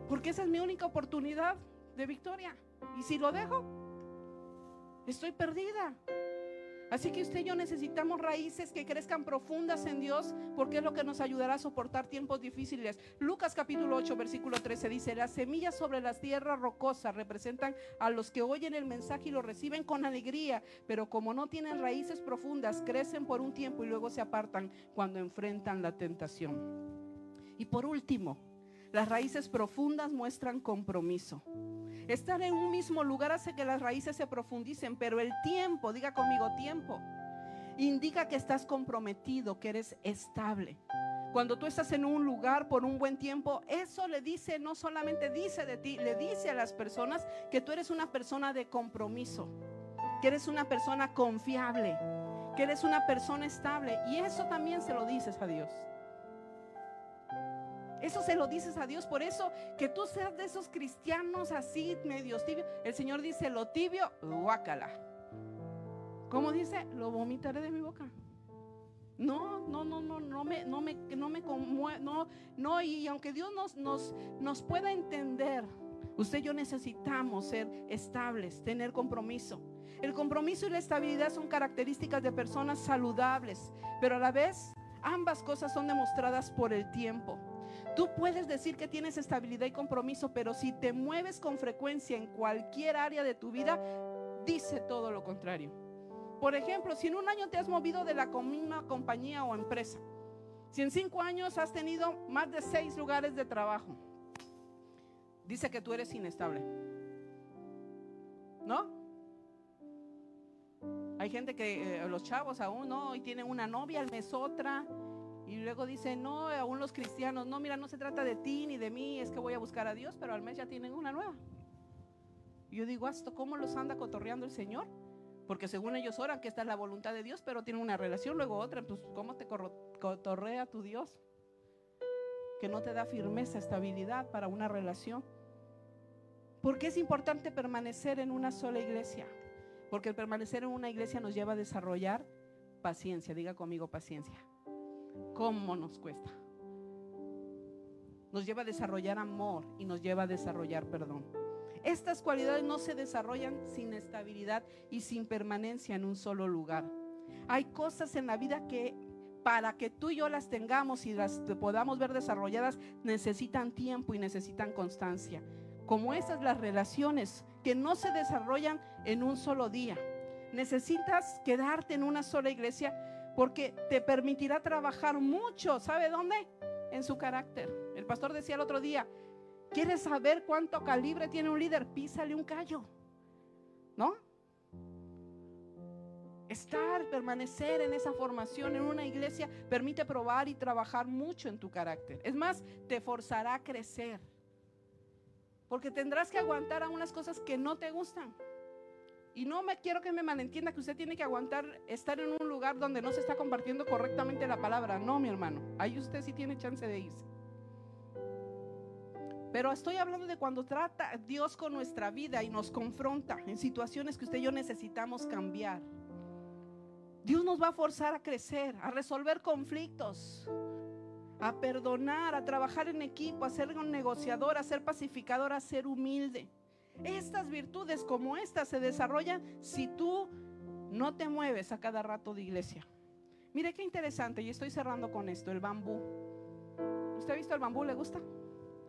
Porque esa es mi única oportunidad de victoria. Y si lo dejo, estoy perdida. Así que usted y yo necesitamos raíces que crezcan profundas en Dios porque es lo que nos ayudará a soportar tiempos difíciles. Lucas capítulo 8 versículo 13 dice, las semillas sobre las tierras rocosas representan a los que oyen el mensaje y lo reciben con alegría, pero como no tienen raíces profundas, crecen por un tiempo y luego se apartan cuando enfrentan la tentación. Y por último, las raíces profundas muestran compromiso. Estar en un mismo lugar hace que las raíces se profundicen, pero el tiempo, diga conmigo tiempo, indica que estás comprometido, que eres estable. Cuando tú estás en un lugar por un buen tiempo, eso le dice, no solamente dice de ti, le dice a las personas que tú eres una persona de compromiso, que eres una persona confiable, que eres una persona estable. Y eso también se lo dices a Dios. Eso se lo dices a Dios. Por eso que tú seas de esos cristianos así, medios tibios. El Señor dice, lo tibio, guácala. ¿Cómo dice? Lo vomitaré de mi boca. No, no, no, no, no me, no me, no me, no, no, y aunque Dios nos, nos, nos pueda entender, usted y yo necesitamos ser estables, tener compromiso. El compromiso y la estabilidad son características de personas saludables, pero a la vez ambas cosas son demostradas por el tiempo. Tú puedes decir que tienes estabilidad y compromiso, pero si te mueves con frecuencia en cualquier área de tu vida, dice todo lo contrario. Por ejemplo, si en un año te has movido de la misma compañía o empresa, si en cinco años has tenido más de seis lugares de trabajo, dice que tú eres inestable. ¿No? Hay gente que, eh, los chavos aún, ¿no? Y tienen una novia, al mes otra, y luego dice, no, aún los cristianos, no, mira, no se trata de ti ni de mí, es que voy a buscar a Dios, pero al mes ya tienen una nueva. Yo digo, ¿esto cómo los anda cotorreando el Señor? Porque según ellos oran que esta es la voluntad de Dios, pero tienen una relación, luego otra, pues ¿cómo te cotorrea tu Dios? Que no te da firmeza, estabilidad para una relación. Porque es importante permanecer en una sola iglesia? Porque el permanecer en una iglesia nos lleva a desarrollar paciencia. Diga conmigo paciencia. ¿Cómo nos cuesta? Nos lleva a desarrollar amor y nos lleva a desarrollar perdón. Estas cualidades no se desarrollan sin estabilidad y sin permanencia en un solo lugar. Hay cosas en la vida que para que tú y yo las tengamos y las podamos ver desarrolladas necesitan tiempo y necesitan constancia. Como esas las relaciones que no se desarrollan en un solo día. Necesitas quedarte en una sola iglesia porque te permitirá trabajar mucho. ¿Sabe dónde? En su carácter. El pastor decía el otro día, ¿quieres saber cuánto calibre tiene un líder? Písale un callo. ¿No? Estar, permanecer en esa formación en una iglesia permite probar y trabajar mucho en tu carácter. Es más, te forzará a crecer. Porque tendrás que aguantar a unas cosas que no te gustan. Y no me quiero que me malentienda que usted tiene que aguantar estar en un lugar donde no se está compartiendo correctamente la palabra. No, mi hermano. Ahí usted sí tiene chance de irse. Pero estoy hablando de cuando trata Dios con nuestra vida y nos confronta en situaciones que usted y yo necesitamos cambiar. Dios nos va a forzar a crecer, a resolver conflictos, a perdonar, a trabajar en equipo, a ser un negociador, a ser pacificador, a ser humilde. Estas virtudes como estas se desarrollan si tú no te mueves a cada rato de iglesia. Mire qué interesante, y estoy cerrando con esto, el bambú. ¿Usted ha visto el bambú? ¿Le gusta?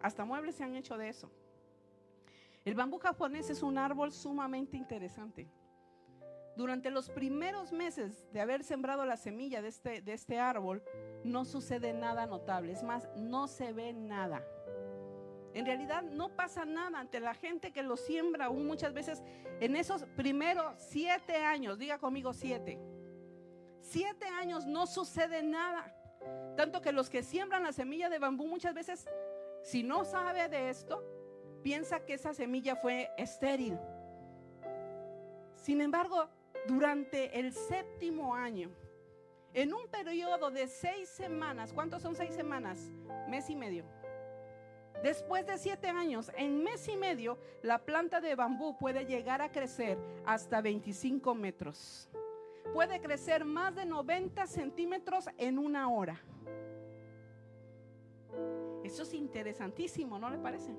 Hasta muebles se han hecho de eso. El bambú japonés es un árbol sumamente interesante. Durante los primeros meses de haber sembrado la semilla de este, de este árbol, no sucede nada notable. Es más, no se ve nada. En realidad no pasa nada ante la gente que lo siembra aún muchas veces en esos primeros siete años. Diga conmigo siete. Siete años no sucede nada. Tanto que los que siembran la semilla de bambú muchas veces, si no sabe de esto, piensa que esa semilla fue estéril. Sin embargo, durante el séptimo año, en un periodo de seis semanas, ¿cuántos son seis semanas? Mes y medio Después de siete años, en mes y medio, la planta de bambú puede llegar a crecer hasta 25 metros. Puede crecer más de 90 centímetros en una hora. Eso es interesantísimo, ¿no le parece?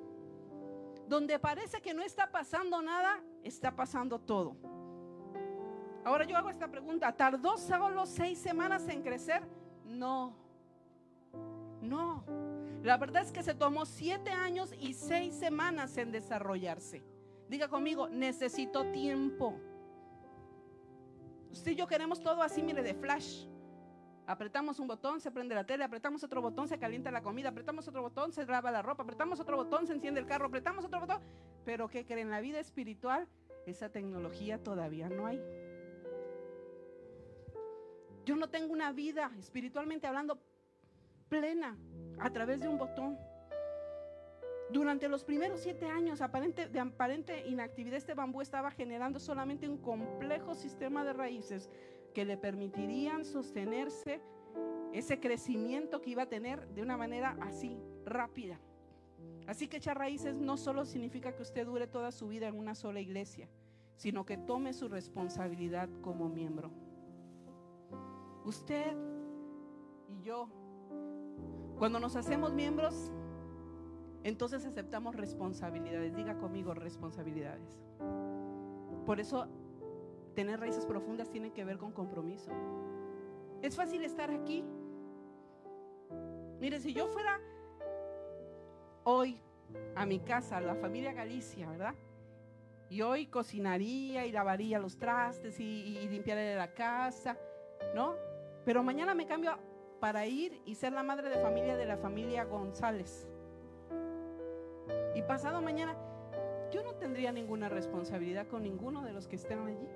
Donde parece que no está pasando nada, está pasando todo. Ahora yo hago esta pregunta, ¿tardó solo seis semanas en crecer? No, no. La verdad es que se tomó siete años y seis semanas en desarrollarse. Diga conmigo, necesito tiempo. Usted y yo queremos todo así, mire, de flash. Apretamos un botón, se prende la tele, apretamos otro botón, se calienta la comida, apretamos otro botón, se lava la ropa, apretamos otro botón, se enciende el carro, apretamos otro botón. Pero ¿qué creen? En la vida espiritual esa tecnología todavía no hay. Yo no tengo una vida espiritualmente hablando plena a través de un botón. Durante los primeros siete años aparente, de aparente inactividad, este bambú estaba generando solamente un complejo sistema de raíces que le permitirían sostenerse ese crecimiento que iba a tener de una manera así, rápida. Así que echar raíces no solo significa que usted dure toda su vida en una sola iglesia, sino que tome su responsabilidad como miembro. Usted y yo Cuando nos hacemos miembros, entonces aceptamos responsabilidades. Diga conmigo responsabilidades. Por eso tener raíces profundas tiene que ver con compromiso. Es fácil estar aquí. Mire, si yo fuera hoy a mi casa, a la familia Galicia, ¿verdad? Y hoy cocinaría y lavaría los trastes y, y limpiaría la casa, ¿no? Pero mañana me cambio para ir y ser la madre de familia de la familia González. Y pasado mañana, yo no tendría ninguna responsabilidad con ninguno de los que estén allí.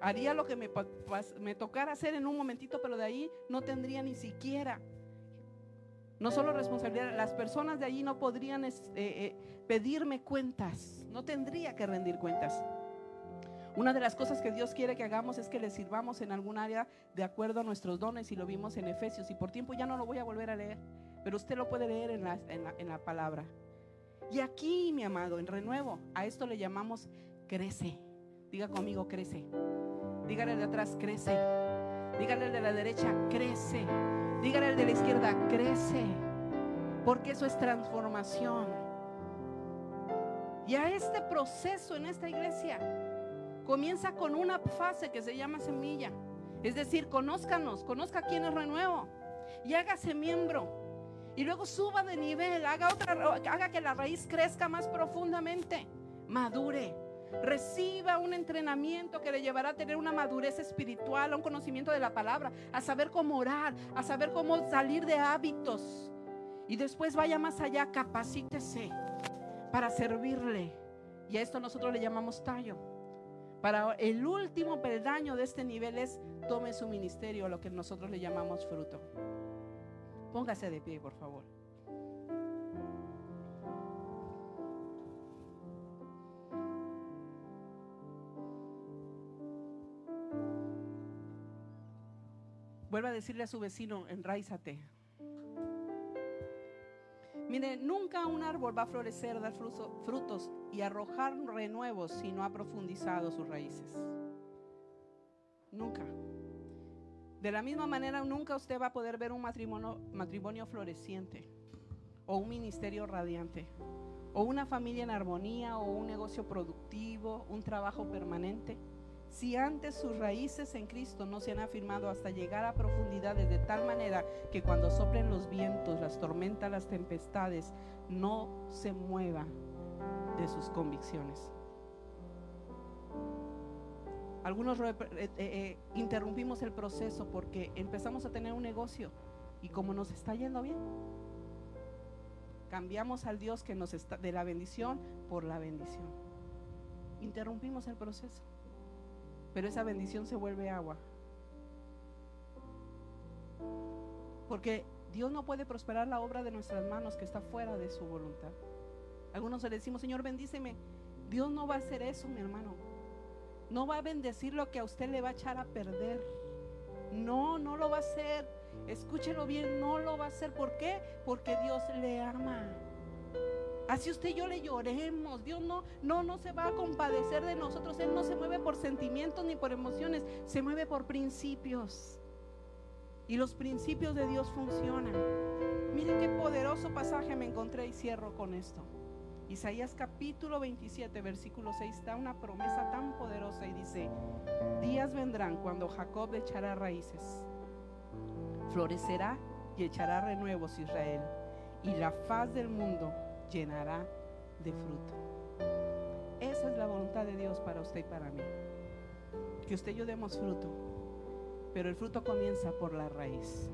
Haría lo que me, tocara hacer en un momentito, pero de ahí no tendría ni siquiera. No solo responsabilidad, las personas de allí no podrían eh, eh, pedirme cuentas, no tendría que rendir cuentas. Una de las cosas que Dios quiere que hagamos es que le sirvamos en algún área de acuerdo a nuestros dones y lo vimos en Efesios y por tiempo ya no lo voy a volver a leer, pero usted lo puede leer en la, en la palabra. Y aquí, mi amado, en renuevo, a esto le llamamos crece. Diga conmigo, crece. Dígale de atrás, crece. Dígale de la derecha, crece. Dígale de la izquierda, crece. Porque eso es transformación. Y a este proceso en esta iglesia comienza con una fase que se llama semilla. Es decir, conózcanos, conozca quién es renuevo y hágase miembro. Y luego suba de nivel, haga, otra, haga que la raíz crezca más profundamente, madure reciba un entrenamiento que le llevará a tener una madurez espiritual, a un conocimiento de la palabra, a saber cómo orar, a saber cómo salir de hábitos. Y después vaya más allá, capacítese para servirle. Y a esto nosotros le llamamos tallo. Para el último peldaño de este nivel es tome su ministerio, lo que nosotros le llamamos fruto. Póngase de pie, por favor. Vuelva a decirle a su vecino, enraízate. Mire, nunca un árbol va a florecer, dar frutos y arrojar renuevos si no ha profundizado sus raíces. Nunca. De la misma manera, nunca usted va a poder ver un matrimonio, matrimonio floreciente o un ministerio radiante o una familia en armonía o un negocio productivo, un trabajo permanente si antes sus raíces en Cristo no se han afirmado hasta llegar a profundidades de tal manera que cuando soplen los vientos, las tormentas, las tempestades, no se mueva de sus convicciones. Algunos eh, eh, eh, interrumpimos el proceso porque empezamos a tener un negocio y como nos está yendo bien, cambiamos al Dios que nos está de la bendición por la bendición. Interrumpimos el proceso pero esa bendición se vuelve agua. Porque Dios no puede prosperar la obra de nuestras manos que está fuera de su voluntad. Algunos le decimos, Señor, bendíceme. Dios no va a hacer eso, mi hermano. No va a bendecir lo que a usted le va a echar a perder. No, no lo va a hacer. Escúchelo bien, no lo va a hacer. ¿Por qué? Porque Dios le ama. Así usted y yo le lloremos. Dios no, no, no se va a compadecer de nosotros. Él no se mueve por sentimientos ni por emociones. Se mueve por principios. Y los principios de Dios funcionan. Miren qué poderoso pasaje me encontré y cierro con esto. Isaías capítulo 27, versículo 6, está una promesa tan poderosa y dice, días vendrán cuando Jacob echará raíces, florecerá y echará renuevos Israel, y la faz del mundo llenará de fruto. Esa es la voluntad de Dios para usted y para mí. Que usted y yo demos fruto. Pero el fruto comienza por la raíz.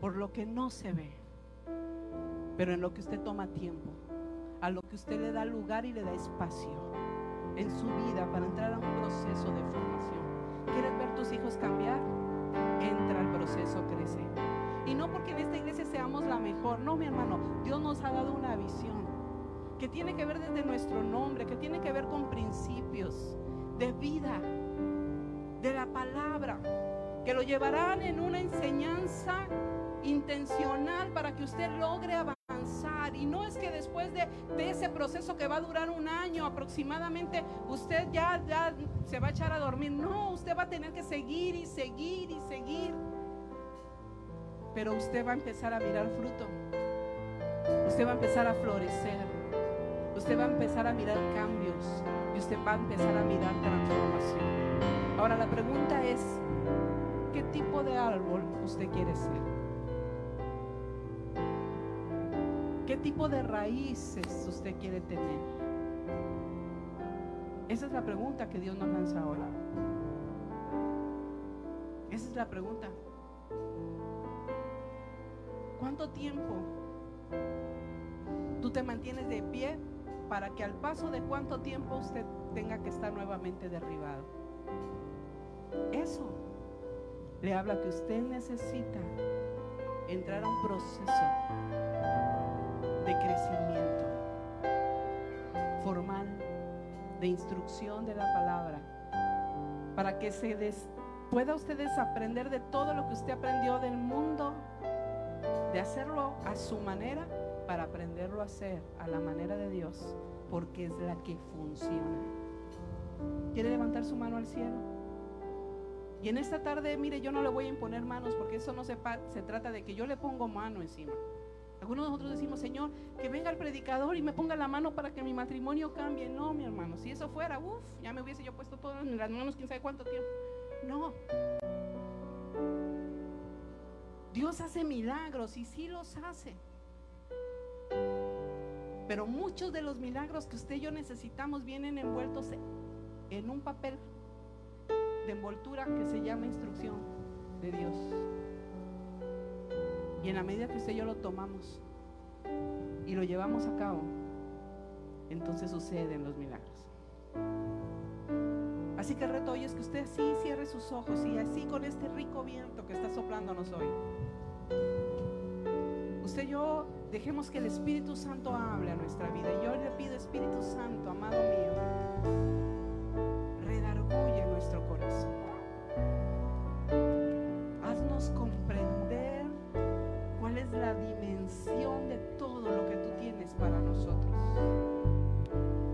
Por lo que no se ve. Pero en lo que usted toma tiempo. A lo que usted le da lugar y le da espacio en su vida para entrar a un proceso de formación. ¿Quieres ver tus hijos cambiar? Entra al proceso, crece. Y no porque en esta iglesia la mejor, no mi hermano, Dios nos ha dado una visión que tiene que ver desde nuestro nombre, que tiene que ver con principios de vida, de la palabra, que lo llevarán en una enseñanza intencional para que usted logre avanzar. Y no es que después de, ese proceso que va a durar un año aproximadamente, usted ya, ya se va a echar a dormir. No, usted va a tener que seguir y seguir y seguir pero usted va a empezar a mirar fruto. Usted va a empezar a florecer. Usted va a empezar a mirar cambios y usted va a empezar a mirar transformación. Ahora la pregunta es, ¿qué tipo de árbol usted quiere ser? ¿Qué tipo de raíces usted quiere tener? Esa es la pregunta que Dios nos lanza ahora. Esa es la pregunta. ¿Cuánto tiempo tú te mantienes de pie para que al paso de cuánto tiempo usted tenga que estar nuevamente derribado? Eso le habla que usted necesita entrar a un proceso de crecimiento formal, de instrucción de la palabra, para que se pueda usted desaprender de todo lo que usted aprendió del mundo de hacerlo a su manera para aprenderlo a hacer a la manera de Dios, porque es la que funciona. ¿Quiere levantar su mano al cielo? Y en esta tarde, mire, yo no le voy a imponer manos porque eso no se, trata de que yo le pongo mano encima. Algunos de nosotros decimos, Señor, que venga el predicador y me ponga la mano para que mi matrimonio cambie. No, mi hermano, si eso fuera, uff, ya me hubiese yo puesto todo en las manos, quién sabe cuánto tiempo. No, Dios hace milagros y sí los hace. Pero muchos de los milagros que usted y yo necesitamos vienen envueltos en un papel de envoltura que se llama instrucción de Dios. Y en la medida que usted y yo lo tomamos y lo llevamos a cabo, entonces suceden los milagros. Así que el reto hoy es que usted sí cierre sus ojos y así con este rico viento que está soplándonos hoy. Usted y yo dejemos que el Espíritu Santo hable a nuestra vida. Y yo le pido, Espíritu Santo, amado mío, redarguye nuestro corazón. Haznos comprender cuál es la dimensión de todo lo que tú tienes para nosotros.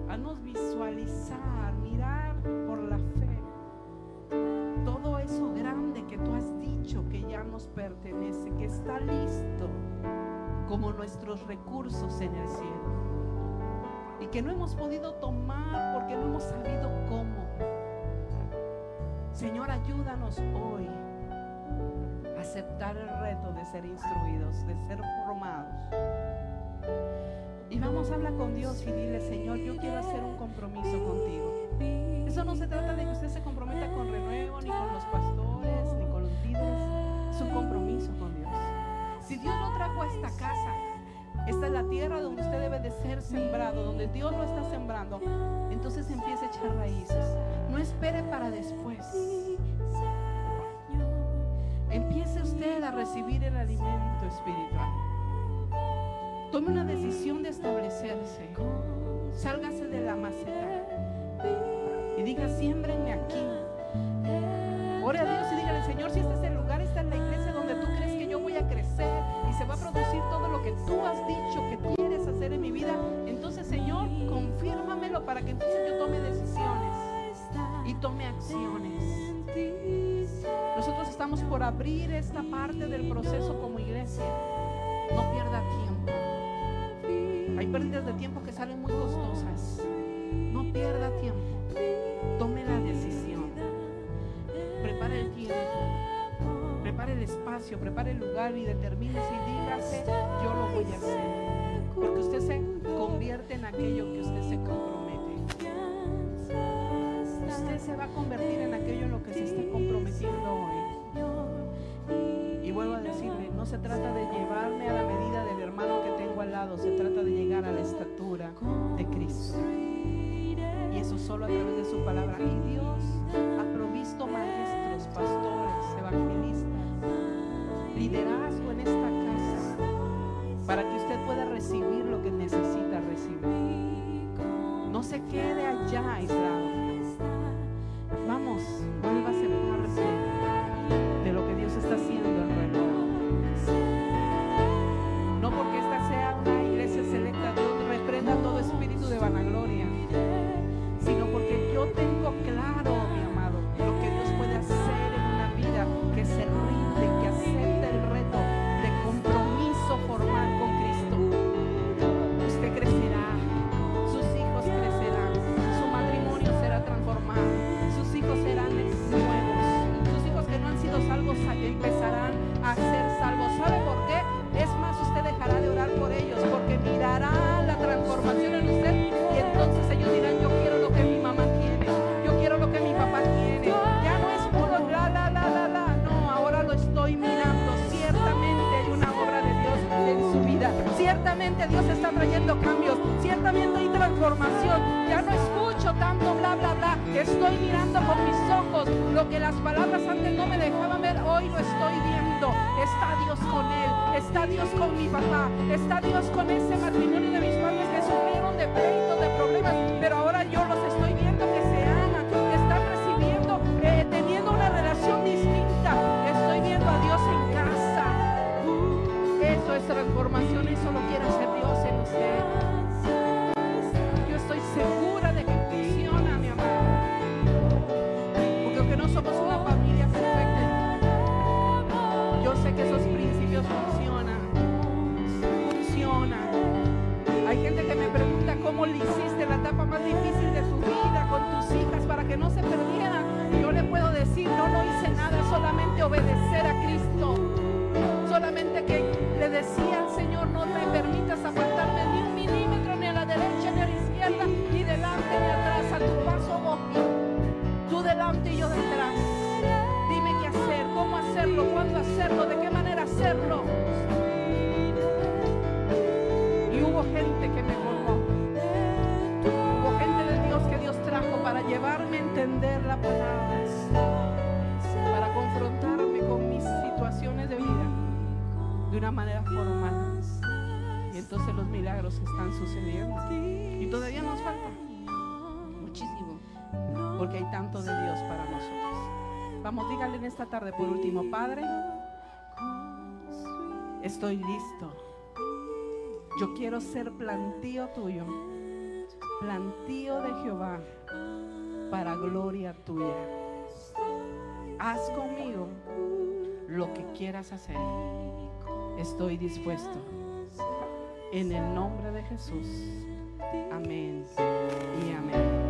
Haznos visualizar, mirar por la fe nos pertenece, que está listo como nuestros recursos en el cielo. Y que no hemos podido tomar porque no hemos sabido cómo. Señor, ayúdanos hoy a aceptar el reto de ser instruidos, de ser formados. Y vamos a hablar con Dios y dile, Señor, yo quiero hacer un compromiso contigo. Eso no se trata de que usted se comprometa con renuevo, ni con los pastores, con Dios. Si Dios lo trajo a esta casa, esta es la tierra donde usted debe de ser sembrado, donde Dios lo está sembrando, entonces empiece a echar raíces. No espere para después. Empiece usted a recibir el alimento espiritual. Tome una decisión de establecerse. Sálgase de la maceta. Y diga, siémbrenme aquí. Ore a Dios y dígale, Señor, si este es se va a producir todo lo que tú has dicho que quieres hacer en mi vida, entonces Señor, confírmamelo para que entonces yo tome decisiones y tome acciones. Nosotros estamos por abrir esta parte del proceso como iglesia. No pierda tiempo. Hay pérdidas de tiempo que salen muy costosas. No pierda tiempo. Tome la decisión. Prepare el tiempo prepare el espacio, prepare el lugar y determine si dígase, yo lo voy a hacer. Porque usted se convierte en aquello que usted se compromete. Usted se va a convertir en aquello en lo que se está comprometiendo hoy. Y vuelvo a decirle, no se trata de llevarme a la medida del hermano que tengo al lado, se trata de llegar a la estatura de Cristo. Y eso solo a través de su palabra. Y Dios necesita recibir. No se quede allá aislado. hay tanto de Dios para nosotros. Vamos, dígale en esta tarde por último, Padre, estoy listo. Yo quiero ser plantío tuyo, plantío de Jehová, para gloria tuya. Haz conmigo lo que quieras hacer. Estoy dispuesto. En el nombre de Jesús. Amén y amén.